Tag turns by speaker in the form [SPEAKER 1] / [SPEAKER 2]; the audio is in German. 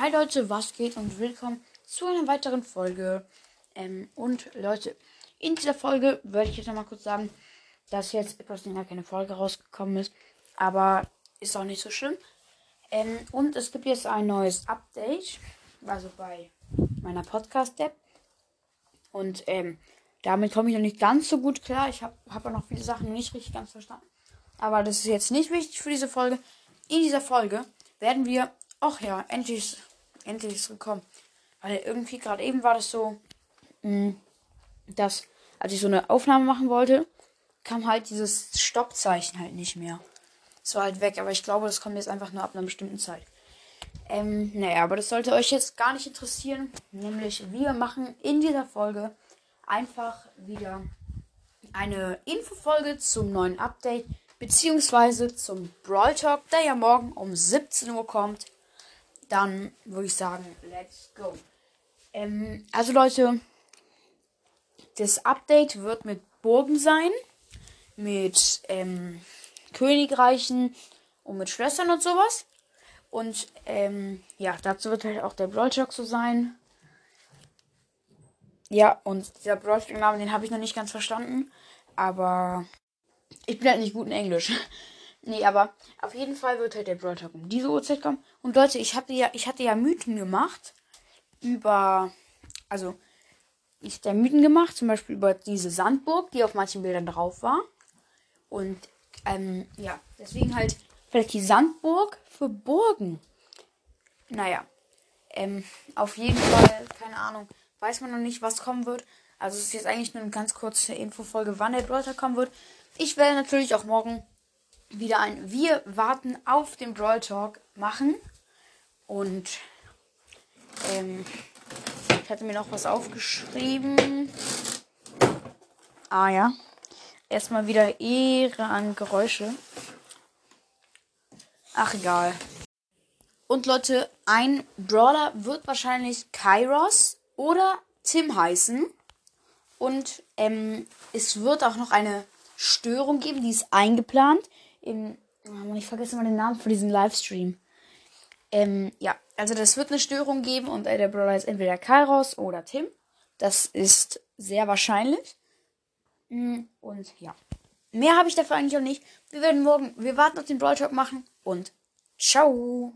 [SPEAKER 1] Hi Leute, was geht und willkommen zu einer weiteren Folge. Ähm, und Leute, in dieser Folge würde ich jetzt nochmal kurz sagen, dass jetzt etwas länger keine Folge rausgekommen ist. Aber ist auch nicht so schlimm. Ähm, und es gibt jetzt ein neues Update. Also bei meiner Podcast-App. Und ähm, damit komme ich noch nicht ganz so gut klar. Ich habe hab auch noch viele Sachen nicht richtig ganz verstanden. Aber das ist jetzt nicht wichtig für diese Folge. In dieser Folge werden wir. Ach ja, endlich, endlich ist es gekommen. Weil irgendwie gerade eben war das so, mh, dass als ich so eine Aufnahme machen wollte, kam halt dieses Stoppzeichen halt nicht mehr. Es war halt weg, aber ich glaube, das kommt jetzt einfach nur ab einer bestimmten Zeit. Ähm, naja, aber das sollte euch jetzt gar nicht interessieren. Nämlich, wir machen in dieser Folge einfach wieder eine Infofolge zum neuen Update, beziehungsweise zum Brawl Talk, der ja morgen um 17 Uhr kommt. Dann würde ich sagen, let's go. Ähm, also Leute, das Update wird mit Burgen sein, mit ähm, Königreichen und mit Schlössern und sowas. Und ähm, ja, dazu wird halt auch der Brawl Talk so sein. Ja, und dieser Brawl Talk-Name, den habe ich noch nicht ganz verstanden. Aber ich bin halt nicht gut in Englisch. nee, aber auf jeden Fall wird halt der Brawl Talk um diese Uhrzeit kommen. Und Leute, ich hatte ja, ich hatte ja Mythen gemacht über, also ich hatte ja Mythen gemacht, zum Beispiel über diese Sandburg, die auf manchen Bildern drauf war. Und ähm, ja, deswegen halt vielleicht die Sandburg für Burgen. Naja, ähm, auf jeden Fall, keine Ahnung, weiß man noch nicht, was kommen wird. Also es ist jetzt eigentlich nur eine ganz kurze Infofolge, wann der Brawler kommen wird. Ich werde natürlich auch morgen wieder ein Wir warten auf den Brawl Talk machen. Und ähm, ich hatte mir noch was aufgeschrieben. Ah ja. Erstmal wieder Ehre an Geräusche. Ach egal. Und Leute, ein Brawler wird wahrscheinlich Kairos oder Tim heißen. Und ähm, es wird auch noch eine Störung geben, die ist eingeplant. In, oh, ich vergesse mal den Namen für diesen Livestream. Ähm, ja, also das wird eine Störung geben und der Brawler ist entweder Kairos oder Tim. Das ist sehr wahrscheinlich. Mm, und ja. Mehr habe ich dafür eigentlich auch nicht. Wir werden morgen, wir warten auf den Brawl Talk machen und ciao.